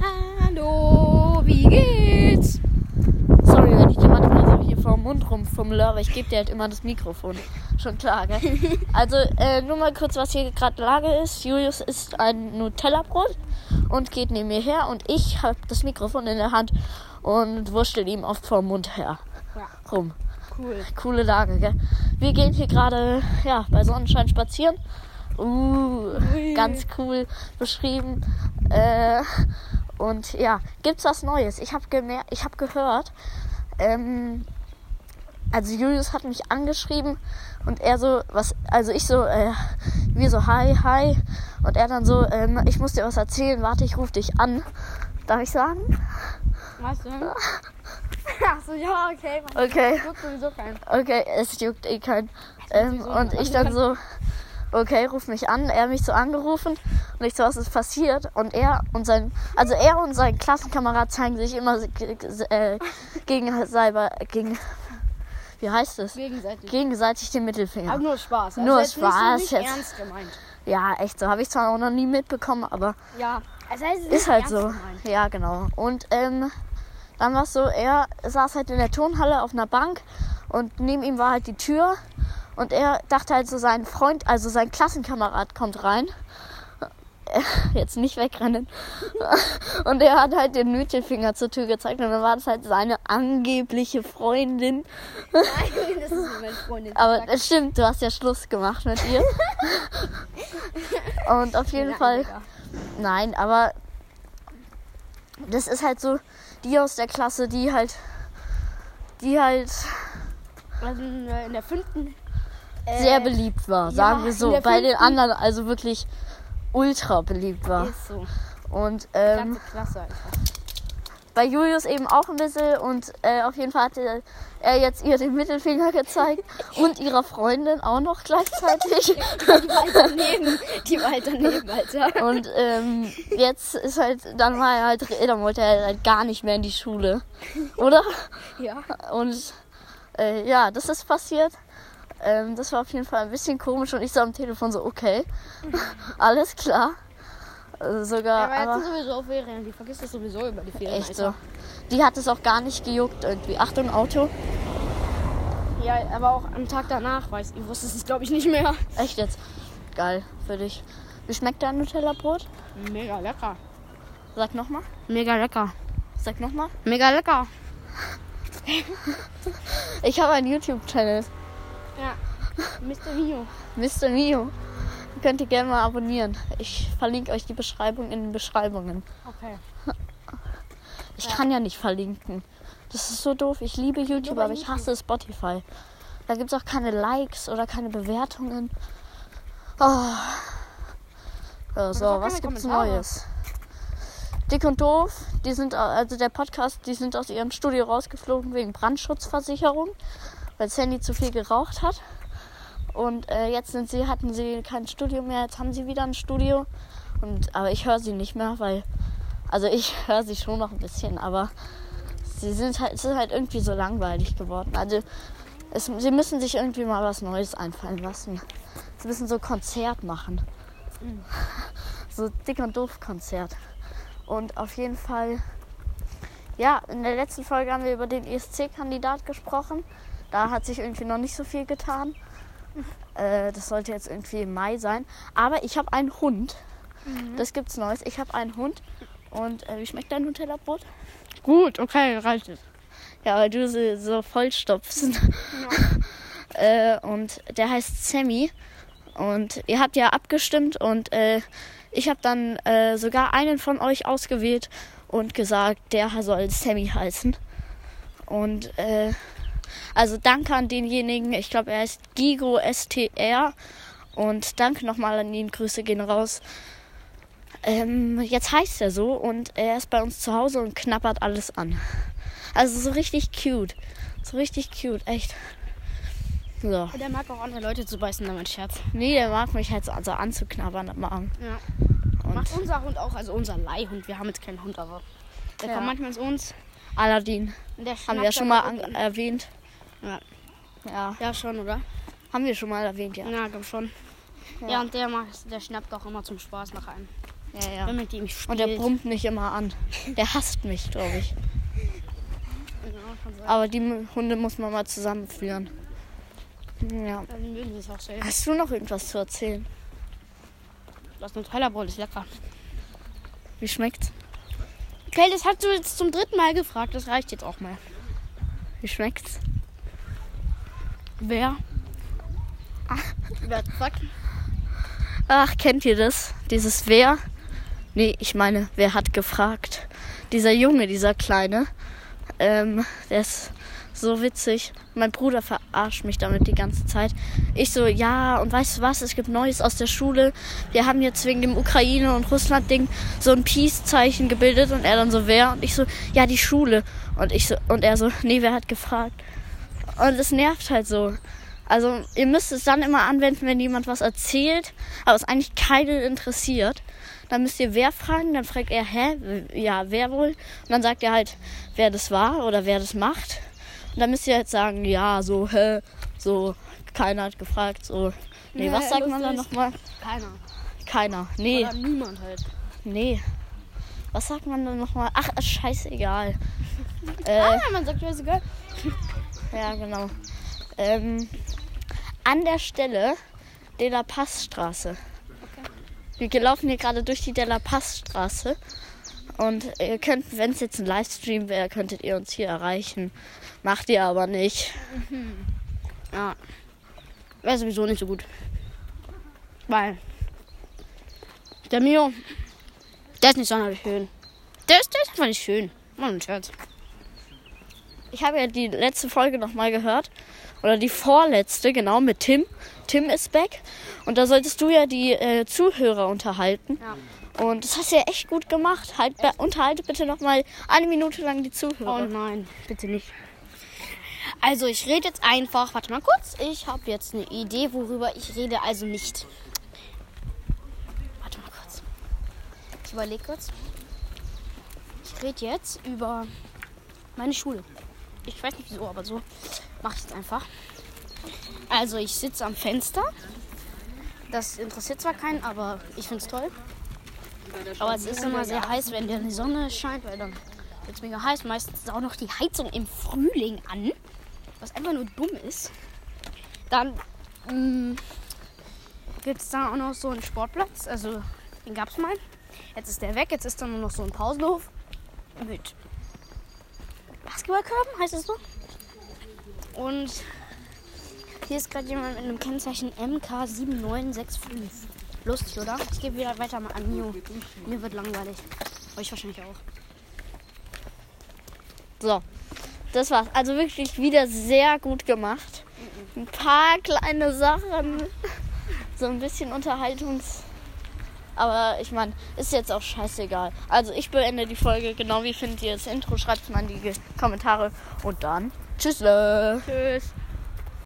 Hallo, wie geht's? Sorry, wenn ich dir manchmal so hier vor dem Mund rumfummle, aber ich gebe dir halt immer das Mikrofon. Schon klar, gell? Also, äh, nur mal kurz, was hier gerade Lage ist. Julius isst ein Nutella-Brot und geht neben mir her und ich habe das Mikrofon in der Hand und wurschtel ihm oft vor dem Mund her Ja, rum. cool. Coole Lage, gell? Wir gehen hier gerade, ja, bei Sonnenschein spazieren. Uh, Ui. ganz cool beschrieben. Äh, und ja, gibt's was Neues? Ich habe gemerkt, ich habe gehört, ähm, also Julius hat mich angeschrieben und er so, was, also ich so, äh, wir so, hi, hi. Und er dann so, ähm, ich muss dir was erzählen, warte, ich rufe dich an. Darf ich sagen? Was denn? Achso, ja, okay. Man Okay. juckt sowieso keinen. Okay, es juckt eh kein. Ähm, und ich dann so, okay, ruf mich an. Er hat mich so angerufen und ich so, was ist passiert? Und er und sein, also er und sein Klassenkamerad zeigen sich immer äh, gegen selber, gegen, wie heißt es? Gegenseitig. Gegenseitig den Mittelfinger. Aber nur Spaß. Nur jetzt Spaß Nicht so nicht jetzt. ernst gemeint. Ja, echt so. Habe ich zwar auch noch nie mitbekommen, aber Ja. Das heißt, es ist halt so. Gemeint. Ja, genau. Und ähm, dann war es so, er saß halt in der Turnhalle auf einer Bank und neben ihm war halt die Tür und er dachte halt so, sein Freund, also sein Klassenkamerad kommt rein. Jetzt nicht wegrennen. Und er hat halt den Mittelfinger zur Tür gezeigt und dann war das halt seine angebliche Freundin. Nein, das ist nicht meine Freundin. Aber das stimmt, du hast ja Schluss gemacht mit ihr. Und auf jeden Nein, Fall. Digga. Nein, aber das ist halt so die aus der Klasse, die halt, die halt Also in der fünften. Äh, sehr beliebt war, ja, sagen wir in so. Bei den anderen also wirklich ultra beliebt war. Ist so. Und ähm, Klasse, Alter. bei Julius eben auch ein bisschen und äh, auf jeden Fall hatte er jetzt ihr den Mittelfinger gezeigt und ihrer Freundin auch noch gleichzeitig. Die war halt daneben. Die war halt daneben, Alter. Und ähm, jetzt ist halt, dann war er halt, dann wollte er halt gar nicht mehr in die Schule. Oder? Ja. Und äh, ja, das ist passiert. Ähm, das war auf jeden Fall ein bisschen komisch und ich so am Telefon so, okay, alles klar. Also sogar, Aber jetzt sind sowieso Ferien. Die vergisst das sowieso über die Ferien. echt so. Die hat es auch gar nicht gejuckt irgendwie. Achtung, Auto. Ja, aber auch am Tag danach weiß ich, wusste es glaube ich nicht mehr. Echt jetzt. Geil für dich. Wie schmeckt dein Nutella-Brot? Mega lecker. Sag nochmal. Mega lecker. Sag nochmal. Mega lecker. Ich habe einen YouTube-Channel. Ja. Mr. Mio. Mr. Mio. Könnt ihr gerne mal abonnieren. Ich verlinke euch die Beschreibung in den Beschreibungen. Okay. Ich kann ja nicht verlinken. Das ist so doof. Ich liebe YouTube, aber ich hasse Spotify. Da gibt es auch keine Likes oder keine Bewertungen. Oh. Ja, so, was gibt's Kommentare. Neues? Dick und doof, die sind, au- also der Podcast, die sind aus ihrem Studio rausgeflogen wegen Brandschutzversicherung, weil Sandy zu viel geraucht hat. Und äh, jetzt sind sie, hatten sie kein Studio mehr, jetzt haben sie wieder ein Studio. Und, aber ich höre sie nicht mehr, weil, also ich höre sie schon noch ein bisschen, aber sie sind halt, es ist halt irgendwie so langweilig geworden. Also es, sie müssen sich irgendwie mal was Neues einfallen lassen. Sie müssen so Konzert machen. So dick und doof Konzert. Und auf jeden Fall, ja, in der letzten Folge haben wir über den ESC-Kandidat gesprochen. Da hat sich irgendwie noch nicht so viel getan. Äh, das sollte jetzt irgendwie im Mai sein. Aber ich habe einen Hund. Das gibt's Neues. Ich habe einen Hund. Und äh, wie schmeckt dein Nutella-Brot? Gut, okay, reicht es. Ja, weil du so, so vollstopfst. äh, und der heißt Sammy. Und ihr habt ja abgestimmt und äh, ich habe dann äh, sogar einen von euch ausgewählt und gesagt, der soll Sammy heißen. Und äh, also danke an denjenigen, ich glaube er heißt Gigo STR. Und danke nochmal an ihn, Grüße gehen raus. Ähm, jetzt heißt er so und er ist bei uns zu Hause und knappert alles an. Also so richtig cute. So richtig cute, echt. So. Der mag auch andere Leute zu beißen, damit Scherz. Nee, der mag mich halt so also anzuknabbern am Arm. Ja. Und Macht unser Hund auch, also unser Leihhund. Wir haben jetzt keinen Hund, aber der Ja. kommt manchmal zu uns. Aladdin. und Haben wir ja schon mal erwähnt. Ja. Ja, Ja, schon, oder? haben wir schon mal erwähnt, ja. Ja, glaub schon. Ja, Ja. und der macht, der schnappt auch immer zum Spaß nach einem. Ja, ja. Wenn mit dem spielt. Und der brummt mich immer an. Der hasst mich, glaube ich. Ja, sein. Aber die Hunde muss man mal zusammenführen. Ja. Dann mögen sie es auch sehr. Hast du noch irgendwas zu erzählen? Das Nutella-Brot ist lecker. Wie schmeckt's? Okay, das hast du jetzt zum dritten Mal gefragt. Das reicht jetzt auch mal. Wie schmeckt's? Wer? Wer gefragt? Ach, kennt ihr das? Dieses Wer? Nee, ich meine, wer hat gefragt? Dieser Junge, dieser Kleine. Ähm, der ist so witzig. Mein Bruder verarscht mich damit die ganze Zeit. Ich so, ja, und weißt du was? Es gibt Neues aus der Schule. Wir haben jetzt wegen dem Ukraine- und Russland-Ding so ein Peace-Zeichen gebildet. Und er dann so, wer? Und ich so, ja, die Schule. Und ich so, und er so, nee, wer hat gefragt? Und es nervt halt so. Also ihr müsst es dann immer anwenden, wenn jemand was erzählt, aber es eigentlich keinen interessiert. Dann müsst ihr wer fragen, dann fragt er, hä? Ja, wer wohl? Und dann sagt er halt, wer das war oder wer das macht. Und dann müsst ihr halt sagen, ja, so, hä, so, keiner hat gefragt, so. Nee, Ja, was sagt man dann nochmal? Keiner. Keiner. Nee, Oder niemand halt. nee. Was sagt man dann nochmal? Ach, scheißegal. Äh, Ah, man sagt, sogar. Ja, genau. Ähm, an der Stelle De La Paz-Straße. Wir laufen hier gerade durch die De La Paz-Straße. Und ihr könnt, wenn es jetzt ein Livestream wäre, könntet ihr uns hier erreichen. Macht ihr aber nicht. Ja. Wäre sowieso nicht so gut. Weil. Der Mio. Der ist nicht sonderlich schön. Der ist, der ist einfach nicht schön. Mann, ein Scherz. Ich habe ja die letzte Folge nochmal gehört. Oder die vorletzte, genau, mit Tim. Tim ist back. Und da solltest du ja die äh, Zuhörer unterhalten. Ja. Und das hast du ja echt gut gemacht. Halt, unterhalte bitte nochmal eine Minute lang die Zuhörer. Oh nein, bitte nicht. Also, ich rede jetzt einfach. Warte mal kurz. Ich habe jetzt eine Idee, worüber ich rede, also nicht. Warte mal kurz. Ich überlege kurz. Ich rede jetzt über meine Schule. Ich weiß nicht wieso, aber so mache ich es einfach. Also, ich sitze am Fenster. Das interessiert zwar keinen, aber ich finde es toll. Aber es ist immer sehr heiß, wenn die Sonne scheint, weil dann wird es mega heiß. Meistens ist auch noch die Heizung im Frühling an, was einfach nur dumm ist. Dann gibt es da auch noch so einen Sportplatz, also den gab es mal. Jetzt ist der weg, jetzt ist da nur noch so ein Pausenhof mit Basketballkörben, heißt es so. Und hier ist gerade jemand mit einem Kennzeichen MK7965. Lustig, oder? Ich gebe wieder weiter mal an Mio. Mir wird langweilig. Euch wahrscheinlich auch. So, das war's. Also wirklich wieder sehr gut gemacht. Ein paar kleine Sachen, so ein bisschen Unterhaltungs. Aber ich meine, ist jetzt auch scheißegal. Also ich beende die Folge. Genau wie findet ihr das Intro? Schreibt es mal in die Kommentare. Und dann tschüss. Tschüss.